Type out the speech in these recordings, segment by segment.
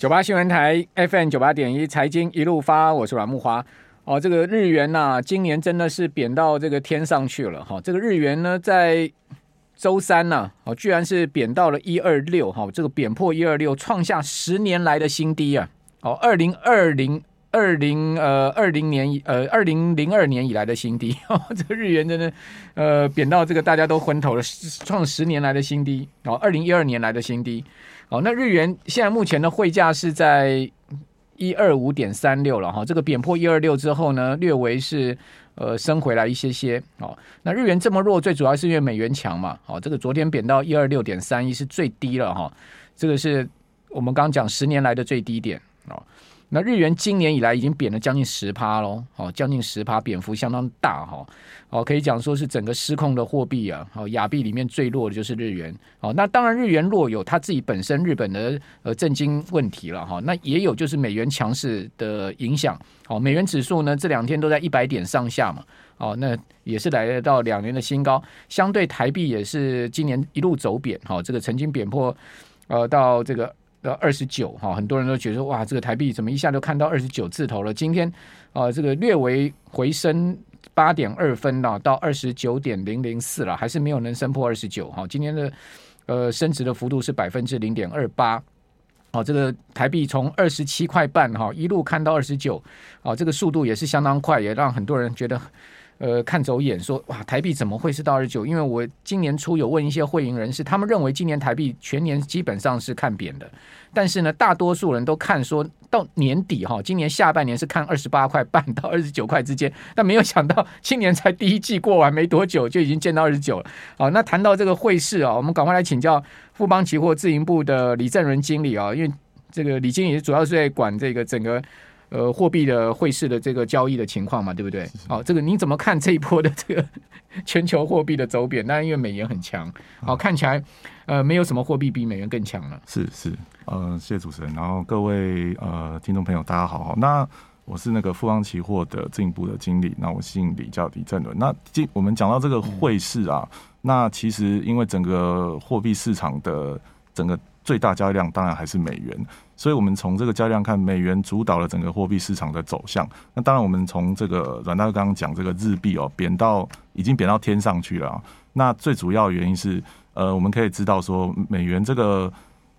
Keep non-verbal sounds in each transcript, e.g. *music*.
九八新闻台 FM 九八点一财经一路发，我是阮慕驊。哦，这个日元呐、今年真的是贬到这个天上去了哈、哦。这个日元呢，在周三呢、哦，居然是贬到了一二六哈，这个贬破一二六，创下十年来的新低啊。哦，二零二零二零呃二零年呃二零零二年以来的新低。哦、这个日元真的呃贬到这个大家都昏头了，创十年来的新低。哦，二零一二年来的新低。哦那日元现在目前的汇价是在一二五点三六了哈，这个贬破一二六之后呢，略微是呃升回来一些些。哦，那日元这么弱，最主要是因为美元强嘛。哦，这个昨天贬到一二六点三一是最低了哈，这个是我们刚刚讲十年来的最低点哦。那日元今年以来已经贬了将近十趴喽，哦，将近十趴，贬幅相当大哈，哦，可以讲说是整个失控的货币啊，哦，亚币里面最弱的就是日元，哦，那当然日元弱有它自己本身日本的呃政经问题了哈，那也有就是美元强势的影响，哦，美元指数呢这两天都在一百点上下嘛，哦，那也是来到两年的新高，相对台币也是今年一路走贬，哈，这个曾经贬破呃到这个。到二十九哈，很多人都觉得哇，这个台币怎么一下就看到二十九字头了？今天啊、这个略微回升八点二分了，到二十九点零零四了，还是没有能升破二十九哈。今天的呃升值的幅度是百分之零点二八，哦，这个台币从二十七块半哈一路看到二十九，哦，这个速度也是相当快，也让很多人觉得。呃，看走眼说哇，台币怎么会是到二十九？因为我今年初有问一些汇银人士，他们认为今年台币全年基本上是看贬的，但是呢，大多数人都看说到年底哈，今年下半年是看二十八块半到二十九块之间，但没有想到今年才第一季过完没多久就已经见到二十九了。好，那谈到这个汇市啊，我们赶快来请教富邦期货自营部的李正伦经理啊，因为这个李经理主要是在管这个整个。呃，货币的汇市的这个交易的情况嘛，对不对？好、哦，这个你怎么看这一波的这个 *laughs* 全球货币的走贬？那因为美元很强，好、哦、看起来呃没有什么货币比美元更强了。是是，呃，谢谢主持人，然后各位呃听众朋友大家好，那我是那个富邦期货的自营部的经理，那我姓李叫李正伦。那今我们讲到这个汇市啊，嗯、那其实因为整个货币市场的整个最大交易量当然还是美元。所以，我们从这个交易量看，美元主导了整个货币市场的走向。那当然，我们从这个阮大哥刚刚讲这个日币哦，贬到已经贬到天上去了。那最主要的原因是，呃，我们可以知道说，美元这个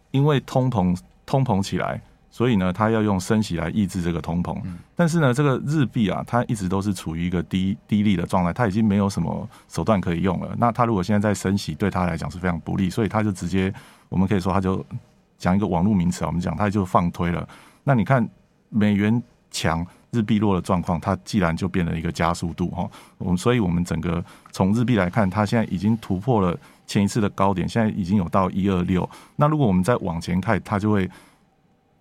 因为通膨通膨起来，所以呢，它要用升息来抑制这个通膨。但是呢，这个日币啊，它一直都是处于一个低低利的状态，它已经没有什么手段可以用了。那它如果现在在升息，对它来讲是非常不利，所以它就直接，我们可以说它就。讲一个网络名词啊，我们讲它就放推了。那你看美元强日币弱的状况，它既然就变了一个加速度哈。我们所以，我们整个从日币来看，它现在已经突破了前一次的高点，现在已经有到一二六。那如果我们再往前看，它就会。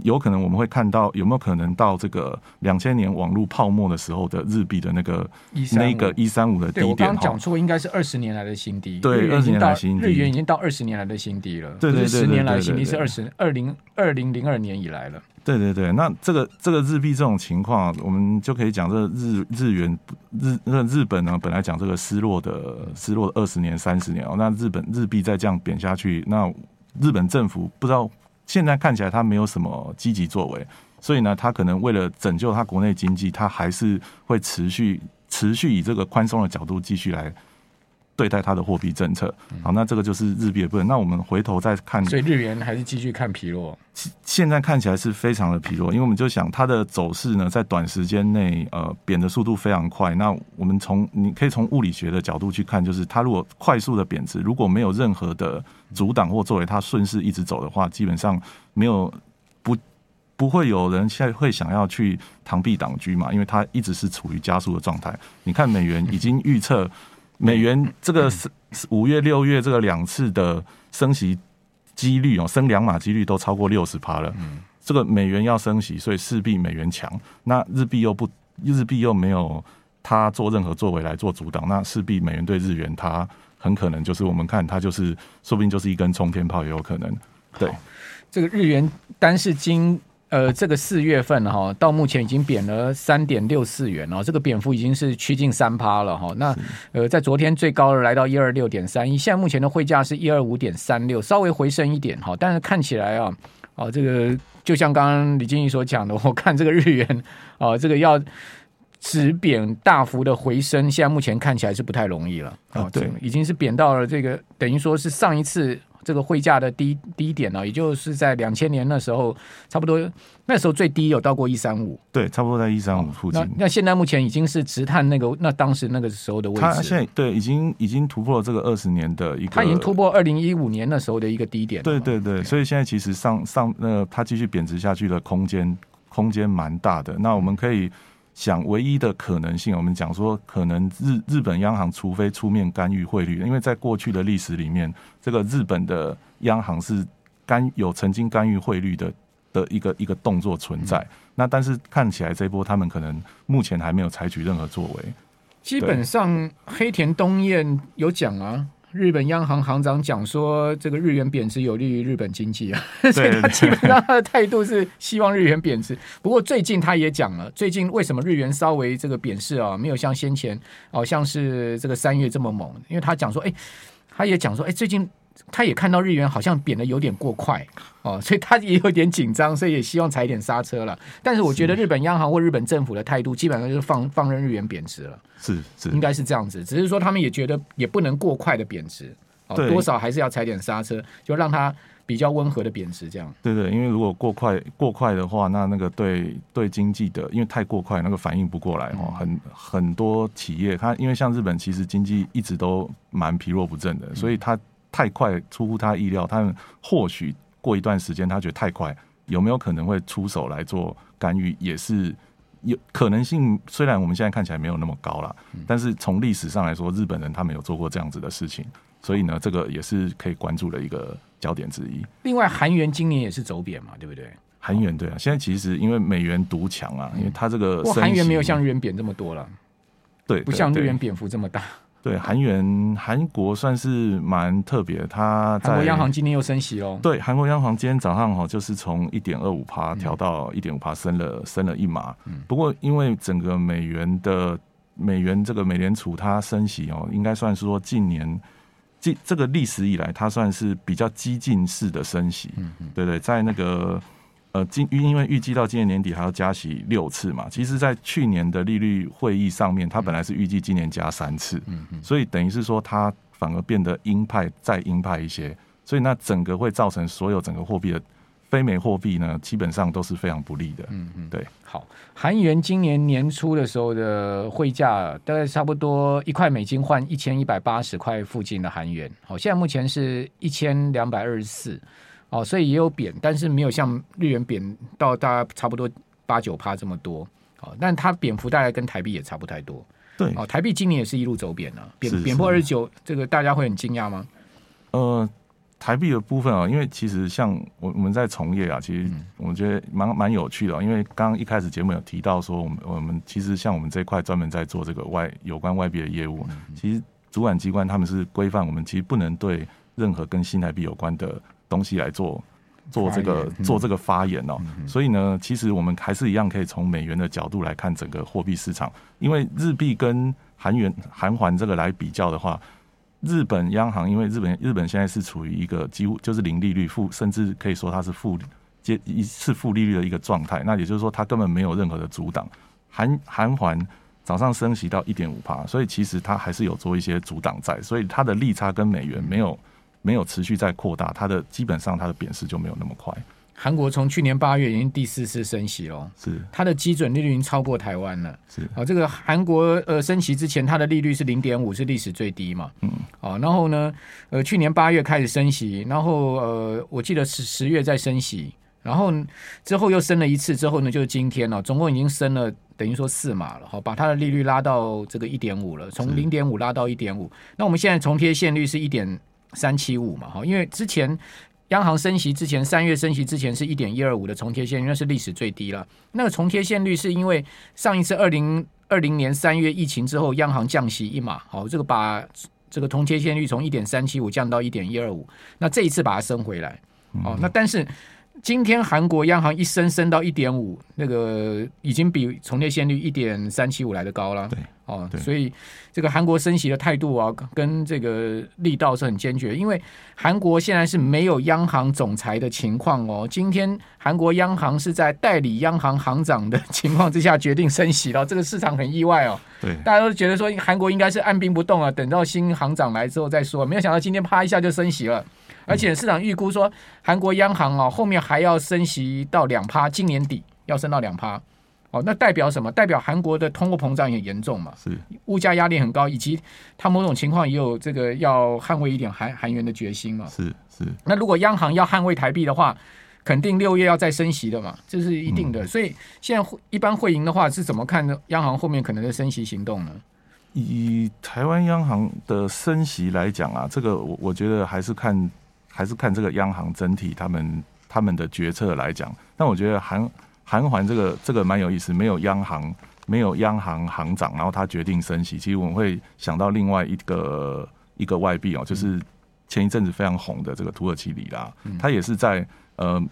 有可能我们会看到有没有可能到这个两千年网络泡沫的时候的日币的那个那个一三五的低点？我刚刚讲错，应该是二十年来的新低。对，二十年来新低，日元已经到二十年来的新低了。对对对，十年来新低是二十二零二零零二年以来了。对对对，那这个这个日币这种情况，我们就可以讲这个日日元日那日本呢，本来讲这个失落的失落的二十年三十年哦，那日本日币再这样贬下去，那日本政府不知道。现在看起来他没有什么积极作为，所以呢，他可能为了拯救他国内经济，他还是会持续持续以这个宽松的角度继续来对待它的货币政策。好，那这个就是日币的部分。那我们回头再看，所以日元还是继续看疲弱。现在看起来是非常的疲弱，因为我们就想它的走势呢，在短时间内呃贬的速度非常快。那我们从你可以从物理学的角度去看，就是它如果快速的贬值，如果没有任何的阻挡或作为它顺势一直走的话，基本上没有不不会有人现在会想要去螳臂挡车嘛，因为它一直是处于加速的状态。你看美元已经预测美元这个五月六月这个两次的升息几率哦，升两码几率都超过六十趴了。这个美元要升息，所以势必美元强。那日币又不日币又没有它做任何作为来做阻挡，那势必美元对日元它。很可能就是我们看它就是，说不定就是一根冲天炮也有可能。对，这个日元单是今呃这个四月份哈，到目前已经贬了三点六四元哦，这个贬幅已经是趋近三趴了哈。那呃在昨天最高的来到一二六点三一，现在目前的汇价是一二五点三六，稍微回升一点哈，但是看起来啊，哦这个就像刚刚李经理所讲的，*laughs* 我看这个日元啊、呃，这个要止贬大幅的回升，现在目前看起来是不太容易了啊、哦。对，已经是贬到了这个，等于说是上一次。这个汇价的低低点呢，也就是在两千年那时候，差不多那时候最低有到过一三五，对，差不多在一三五附近。那那现在目前已经是直探那个那当时那个时候的位置，它现在对已经已经突破了这个二十年的一个，它已经突破二零一五年那时候的一个低点。对对对，所以现在其实上上那它继续贬值下去的空间空间蛮大的。那我们可以。想唯一的可能性，我们讲说，可能日日本央行除非出面干预汇率，因为在过去的历史里面，这个日本的央行是干有曾经干预汇率的的一个一个动作存在。那但是看起来这一波他们可能目前还没有采取任何作为。基本上黑田东彦有讲啊。日本央行行长讲说，这个日元贬值有利于日本经济啊，*laughs* 所以他基本上他的态度是希望日元贬值。不过最近他也讲了，最近为什么日元稍微这个贬势啊，没有像先前好像是这个三月这么猛？因为他讲说，哎，他也讲说，哎，最近。他也看到日元好像贬的有点过快哦，所以他也有点紧张，所以也希望踩点刹车了。但是我觉得日本央行或日本政府的态度基本上就是放放任日元贬值了，是是，应该是这样子。只是说他们也觉得也不能过快的贬值，哦，多少还是要踩点刹车，就让它比较温和的贬值这样。对对，因为如果过快过快的话，那那个对对经济的，因为太过快，那个反应不过来哦，很很多企业它因为像日本其实经济一直都蛮疲弱不振的，所以它。太快出乎他意料，他们或许过一段时间，他觉得太快，有没有可能会出手来做干预？也是有可能性。虽然我们现在看起来没有那么高了，但是从历史上来说，日本人他们有做过这样子的事情，所以呢，这个也是可以关注的一个焦点之一。另外，韩元今年也是走贬嘛，对不对？韩元对啊，现在其实因为美元独强啊，因为它这个韩元没有像日元贬这么多了，对，不像日元贬幅这么大。对，韩元，韩国算是蛮特别。它在韩国央行今天又升息哦。对，韩国央行今天早上哈，就是从一点二五趴调到一点五趴，升了升了一码。不过因为整个美元的美元这个美联储它升息哦，应该算是说近年近这个历史以来，它算是比较激进式的升息。嗯嗯，对对，在那个。呃，今因为预计到今年年底还要加息六次嘛，其实，在去年的利率会议上面，它本来是预计今年加三次，嗯嗯，所以等于是说，它反而变得鹰派再鹰派一些，所以那整个会造成所有整个货币的非美货币呢，基本上都是非常不利的，嗯嗯，对。好，韩元今年年初的时候的汇价大概差不多一块美金换一千一百八十块附近的韩元，好，现在目前是一千两百二十四。哦，所以也有贬，但是没有像日元贬到大概差不多八九趴这么多。哦，但它贬幅大概跟台币也差不太多。对，哦，台币今年也是一路走贬啊，贬贬破二十九，这个大家会很惊讶吗？呃，台币的部分啊，因为其实像我我们在从业啊，其实我觉得蛮蛮有趣的。因为刚刚一开始节目有提到说，我们我们其实像我们这块专门在做这个外有关外币的业务，其实主管机关他们是规范我们，其实不能对任何跟新台币有关的。东西来做做这个做这个发言哦，所以呢，其实我们还是一样可以从美元的角度来看整个货币市场，因为日币跟韩元韩环这个来比较的话，日本央行因为日本日本现在是处于一个几乎就是零利率负，甚至可以说它是负接一次负利率的一个状态，那也就是说它根本没有任何的阻挡。韩韩环早上升息到一点五趴，所以其实它还是有做一些阻挡在，所以它的利差跟美元没有。没有持续在扩大，它的基本上它的贬势就没有那么快。韩国从去年八月已经第四次升息了，是它的基准利率已经超过台湾了。是啊，这个韩国呃升息之前，它的利率是零点五，是历史最低嘛。嗯，啊，然后呢，呃，去年八月开始升息，然后呃，我记得十十月再升息，然后之后又升了一次，之后呢就是今天了，总共已经升了等于说四码了，好，把它的利率拉到这个一点五了，从零点五拉到一点五。那我们现在重贴现率是一点。三七五嘛，哈，因为之前央行升息之前，三月升息之前是一点一二五的重贴现率，那是历史最低了。那个重贴现率是因为上一次二零二零年三月疫情之后，央行降息一码，好，这个把这个重贴现率从一点三七五降到一点一二五，那这一次把它升回来，哦，那但是今天韩国央行一升升到一点五，那个已经比重贴现率一点三七五来的高了。对，哦，所以这个韩国升息的态度啊，跟这个力道是很坚决。因为韩国现在是没有央行总裁的情况哦。今天韩国央行是在代理央行行长的情况之下决定升息了，这个市场很意外哦。对，大家都觉得说韩国应该是按兵不动啊，等到新行长来之后再说。没有想到今天啪一下就升息了。而且市场预估说，韩国央行啊后面还要升息到两趴，今年底要升到两趴，哦，那代表什么？代表韩国的通货膨胀也严重嘛？是物价压力很高，以及它某种情况也有这个要捍卫一点韩韩元的决心嘛？是是。那如果央行要捍卫台币的话，肯定六月要再升息的嘛，这是一定的。所以现在一般会赢的话是怎么看呢？央行后面可能的升息行动呢？以台湾央行的升息来讲啊，这个我我觉得还是看。还是看这个央行整体他们他们的决策来讲，但我觉得韩韩环这个这个蛮有意思，没有央行没有央行行长，然后他决定升息。其实我们会想到另外一个一个外币哦，就是前一阵子非常红的这个土耳其里拉，他也是在呃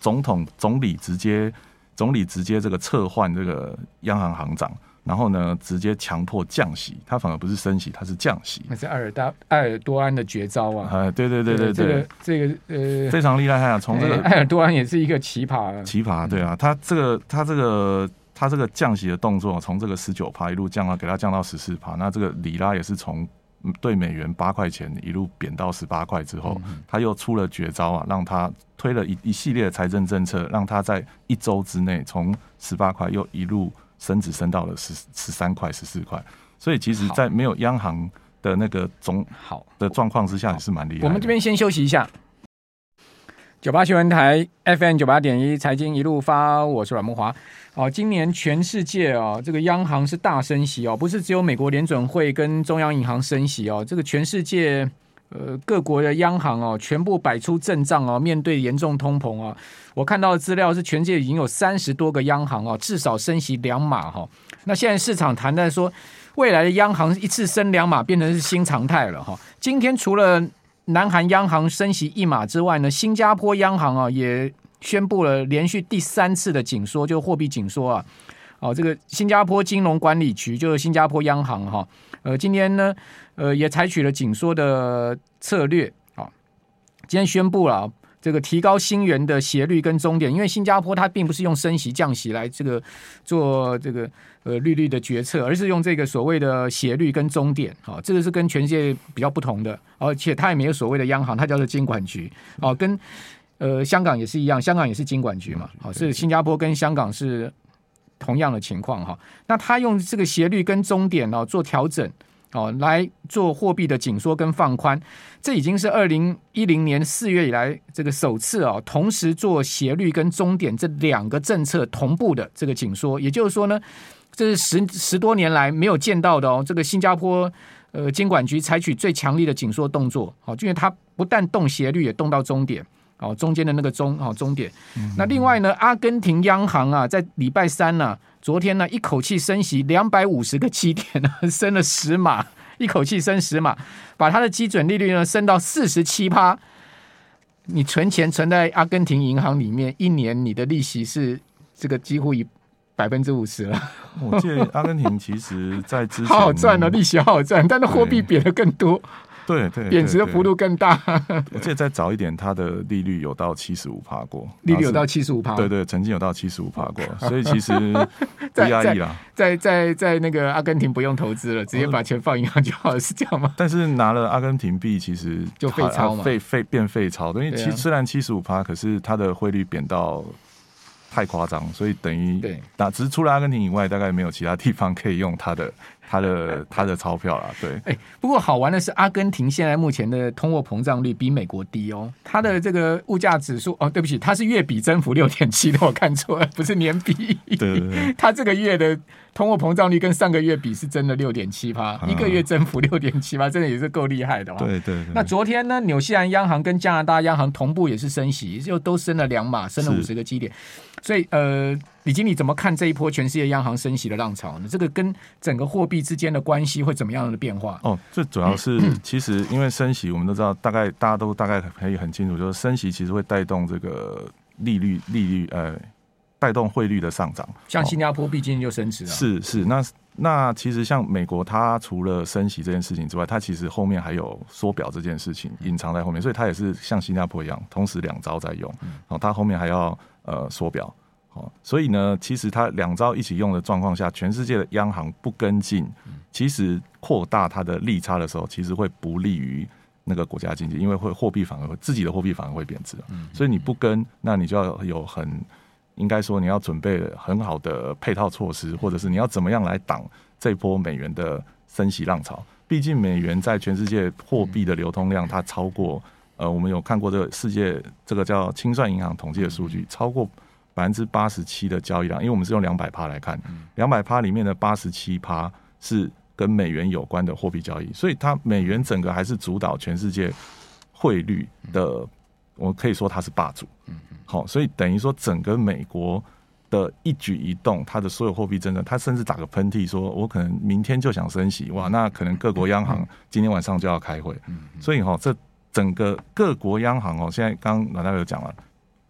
总统总理直接总理直接这个撤换这个央行行长。然后呢，直接强迫降息，他反而不是升息，他是降息。那是埃尔大埃尔多安的绝招啊！啊，对对对对对，这个这个呃，非常厉害啊！从这个埃尔多安也是一个奇葩啊，奇葩对啊，他这个他这个他这个降息的动作，从这个十九趴一路降啊给他降到十四趴，那这个里拉也是从对美元八块钱一路贬到十八块之后，他又出了绝招啊，让他推了一一系列的财政政策，让他在一周之内从十八块又一路。升值升到了十十三块十四块，所以其实，在没有央行的那个总好的状况之下，也是蛮厉害。我们这边先休息一下。九八新闻台 FM 九八点一财经一路发，我是阮木华。哦，今年全世界哦，这个央行是大升息哦，不是只有美国联准会跟中央银行升息哦，这个全世界。呃，各国的央行哦，全部摆出阵仗哦，面对严重通膨啊。我看到的资料是，全世界已经有三十多个央行哦，至少升息两码哈。那现在市场谈的说，未来的央行一次升两码变成是新常态了哈。今天除了南韩央行升息一码之外呢，新加坡央行啊也宣布了连续第三次的紧缩，就货币紧缩啊。哦，这个新加坡金融管理局就是新加坡央行哈。呃，今天呢。呃，也采取了紧缩的策略啊。今天宣布了这个提高新元的斜率跟终点，因为新加坡它并不是用升息降息来这个做这个呃利率的决策，而是用这个所谓的斜率跟终点啊，这个是跟全世界比较不同的，而且它也没有所谓的央行，它叫做金管局啊，跟呃香港也是一样，香港也是金管局嘛，好，是新加坡跟香港是同样的情况哈。那他用这个斜率跟终点哦做调整。哦，来做货币的紧缩跟放宽，这已经是二零一零年四月以来这个首次哦，同时做斜率跟终点这两个政策同步的这个紧缩，也就是说呢，这是十十多年来没有见到的哦。这个新加坡呃监管局采取最强力的紧缩动作，哦，因为它不但动斜率，也动到终点，哦，中间的那个终哦终点。那另外呢，阿根廷央行啊，在礼拜三呢、啊。昨天呢，一口气升息两百五十个基点呢，*laughs* 升了十码，一口气升十码，把它的基准利率呢升到四十七趴。你存钱存在阿根廷银行里面，一年你的利息是这个几乎以百分之五十了。我记得阿根廷其实在之前 *laughs* 好好赚哦，利息好好赚，但是货币贬的更多。对对，贬值的幅度更大。*laughs* 我记得再早一点，它的利率有到七十五趴过，利率有到七十五趴。对对，曾经有到七十五趴过，所以其实 *laughs* 不压抑了。在在在那个阿根廷不用投资了，直接把钱放银行就好了，是这样吗？但是拿了阿根廷币，其实就废钞嘛，废废变废钞。因为其实虽然七十五趴，可是它的汇率贬到太夸张，所以等于对，那只是除了阿根廷以外，大概没有其他地方可以用它的。*laughs* 他的他的钞票啦，对，哎、欸，不过好玩的是，阿根廷现在目前的通货膨胀率比美国低哦，它的这个物价指数哦，对不起，它是月比增幅六点七的，我看错了，不是年比，对，对，对，*laughs* 它这个月的通货膨胀率跟上个月比是真的六点七八，一个月增幅 *laughs* 六点七八，真的也是够厉害的哦。对，对对。那昨天呢，纽西兰央行跟加拿大央行同步也是升息，又都升了两码，升了五十个基点，所以呃。李经理怎么看这一波全世界央行升息的浪潮呢？这个跟整个货币之间的关系会怎么样的变化？哦，这主要是其实因为升息，我们都知道，大概大家都大概可以很清楚，就是升息其实会带动这个利率利率呃带动汇率的上涨。像新加坡毕竟就升值了，是是那。那其实像美国，它除了升息这件事情之外，它其实后面还有缩表这件事情隐藏在后面，所以它也是像新加坡一样，同时两招在用。哦，它后面还要呃缩表，哦，所以呢，其实它两招一起用的状况下，全世界的央行不跟进，其实扩大它的利差的时候，其实会不利于那个国家经济，因为会货币反而会自己的货币反而会贬值。所以你不跟，那你就要有很。应该说，你要准备很好的配套措施，或者是你要怎么样来挡这波美元的升息浪潮？毕竟美元在全世界货币的流通量，它超过呃，我们有看过这个世界这个叫清算银行统计的数据，超过百分之八十七的交易量。因为我们是用两百趴来看，两百趴里面的八十七趴是跟美元有关的货币交易，所以它美元整个还是主导全世界汇率的，我可以说他是霸主。嗯嗯好，所以等于说，整个美国的一举一动，他的所有货币政策，他甚至打个喷嚏，说我可能明天就想升息，哇，那可能各国央行今天晚上就要开会。所以哈，这整个各国央行哦，现在刚刚老大有讲了，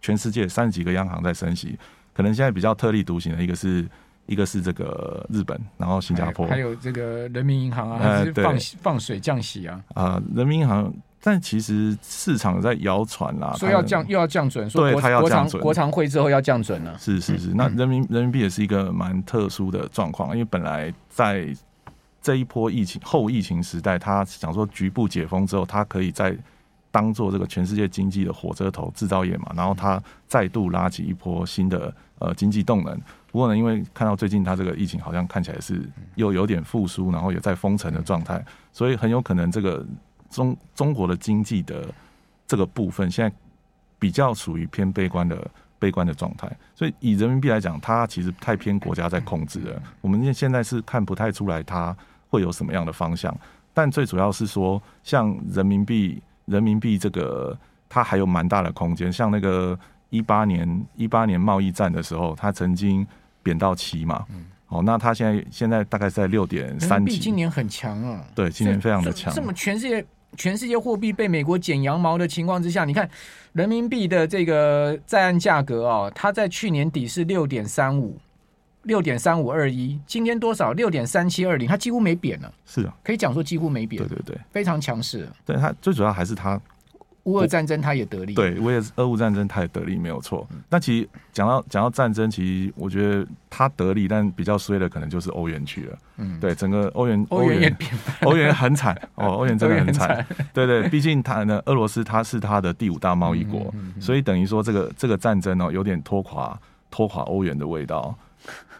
全世界三十几个央行在升息，可能现在比较特立独行的一个是一个是这个日本，然后新加坡，还有这个人民银行啊，还是放放水降息啊？啊，人民银行。但其实市场在谣传啦，说要降又要降准，说对，他要降准，国常会之后要降准了。是是是，那人民人民币也是一个蛮特殊的状况，因为本来在这一波疫情后疫情时代，他想说局部解封之后，他可以再当做这个全世界经济的火车头制造业嘛，然后他再度拉起一波新的呃经济动能。不过呢，因为看到最近他这个疫情好像看起来是又有点复苏，然后也在封城的状态，所以很有可能这个。中中国的经济的这个部分，现在比较属于偏悲观的悲观的状态，所以以人民币来讲，它其实太偏国家在控制了。我们现现在是看不太出来它会有什么样的方向，但最主要是说，像人民币，人民币这个它还有蛮大的空间。像那个一八年一八年贸易战的时候，它曾经贬到七嘛。哦，那它现在现在大概是在六点三几。今年很强啊，对，今年非常的强。这么全世界。全世界货币被美国剪羊毛的情况之下，你看人民币的这个在岸价格哦，它在去年底是六点三五，六点三五二一，今天多少？六点三七二零，它几乎没贬了。是啊，可以讲说几乎没贬。对对对，非常强势。对，它最主要还是它。乌俄战争，他也得利。对，我也是俄乌战争，他也得利，没有错。那其实讲到讲到战争，其实我觉得他得利，但比较衰的可能就是欧元区了。嗯，对，整个欧元，欧元也 *laughs* 欧元很惨哦，*laughs* 欧元真的很惨。对对，毕竟他呢，俄罗斯他是他的第五大贸易国，所以等于说这个这个战争哦，有点拖垮拖垮欧元的味道。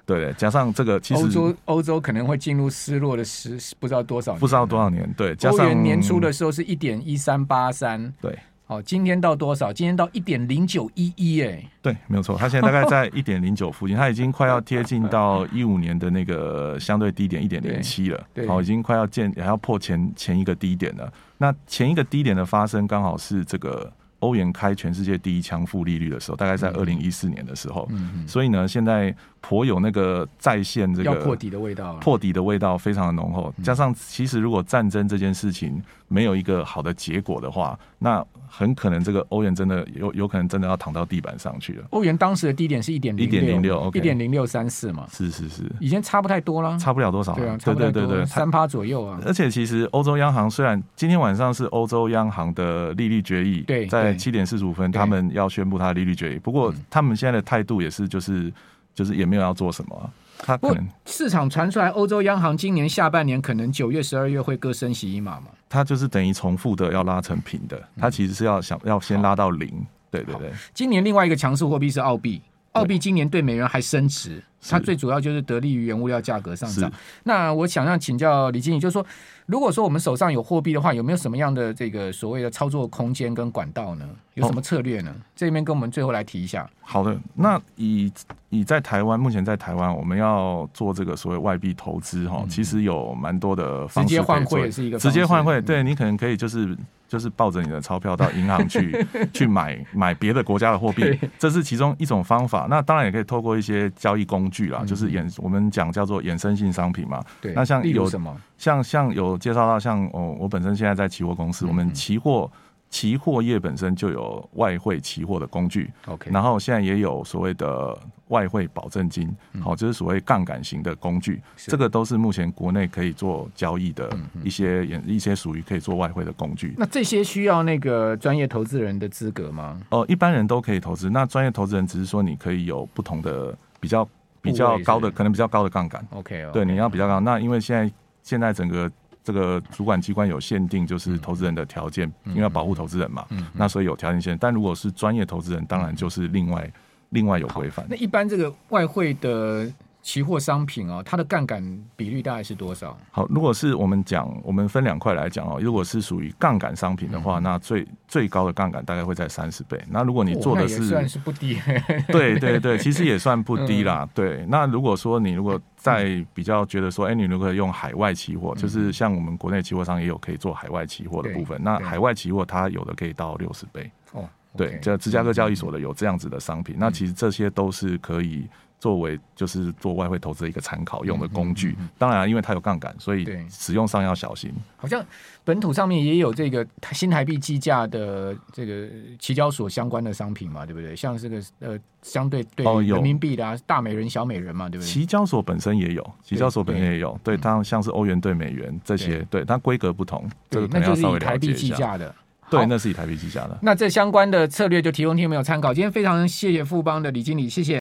对，加上这个，其实欧洲欧洲可能会进入失落的时，不知道多少年，不知道多少年。对，加上欧元年初的时候是一点一三八三，对，好，今天到多少？今天到一点零九一一，哎，对，没有错，它现在大概在一点零九附近，它已经快要贴近到一五年的那个相对低点一点零七了，对，好，已经快要见，也要破前前一个低点了。那前一个低点的发生，刚好是这个。欧元开全世界第一枪负利率的时候，大概在二零一四年的时候，嗯所以呢，现在颇有那个再现这个破底的味道，破底的味道非常的浓厚。加上，其实如果战争这件事情没有一个好的结果的话，那很可能这个欧元真的有有可能真的要躺到地板上去了。欧元当时的低点是一点一点零六，一点零六三四嘛，是是是，已经差不太多了，差不了多少，对啊，对对对对，三趴左右啊。而且其实欧洲央行虽然今天晚上是欧洲央行的利率决议，对，在七点四十五分他们要宣布他的利率决议，不过他们现在的态度也是就是就是也没有要做什么。他可能市场传出来，欧洲央行今年下半年可能九月、十二月会各升息一码嘛？它就是等于重复的要拉成平的，它其实是要想要先拉到零。对对对。今年另外一个强势货币是澳币，澳币今年对美元还升值，它最主要就是得利于原物料价格上涨。那我想要请教李经理，就是说，如果说我们手上有货币的话，有没有什么样的这个所谓的操作空间跟管道呢？有什么策略呢？哦、这边跟我们最后来提一下。好的，那以以在台湾，目前在台湾，我们要做这个所谓外币投资哈，其实有蛮多的方式。直接换汇也是一个直接换汇，对你可能可以就是就是抱着你的钞票到银行去 *laughs* 去买买别的国家的货币，这是其中一种方法。那当然也可以透过一些交易工具啦，就是衍我们讲叫做衍生性商品嘛。对，那像有什么？像像有介绍到像哦，我本身现在在期货公司，我们期货。期货业本身就有外汇期货的工具，OK，然后现在也有所谓的外汇保证金，好、嗯，就是所谓杠杆型的工具，这个都是目前国内可以做交易的一些一些属于可以做外汇的工具。那这些需要那个专业投资人的资格吗？哦、呃，一般人都可以投资，那专业投资人只是说你可以有不同的比较比较高的，可能比较高的杠杆，OK，对，你要比较高。那因为现在现在整个。这个主管机关有限定，就是投资人的条件，因为要保护投资人嘛，那所以有条件限。但如果是专业投资人，当然就是另外另外有规范。那一般这个外汇的期货商品哦，它的杠杆比率大概是多少？好，如果是我们讲，我们分两块来讲哦。如果是属于杠杆商品的话，那最最高的杠杆大概会在三十倍。那如果你做的是，算是不低。*laughs* 对对对，其实也算不低啦。对，那如果说你如果在比较觉得说，哎，你如果用海外期货，就是像我们国内期货商也有可以做海外期货的部分。那海外期货它有的可以到六十倍。哦，对，这芝加哥交易所的有这样子的商品。那其实这些都是可以。作为就是做外汇投资的一个参考用的工具，嗯嗯嗯、当然、啊、因为它有杠杆，所以使用上要小心。好像本土上面也有这个新台币计价的这个期交所相关的商品嘛，对不对？像这个呃，相对对人民币的、啊哦、大美人、小美人嘛，对不对？期交所本身也有，期交所本身也有，对，对，对它像是欧元兑美元这些，对，它规格不同，这个可能要稍微了解一下。那就是以台币计价的，对，那是以台币计价的。那这相关的策略就提供听友参考。今天非常谢谢富邦的李经理，谢谢。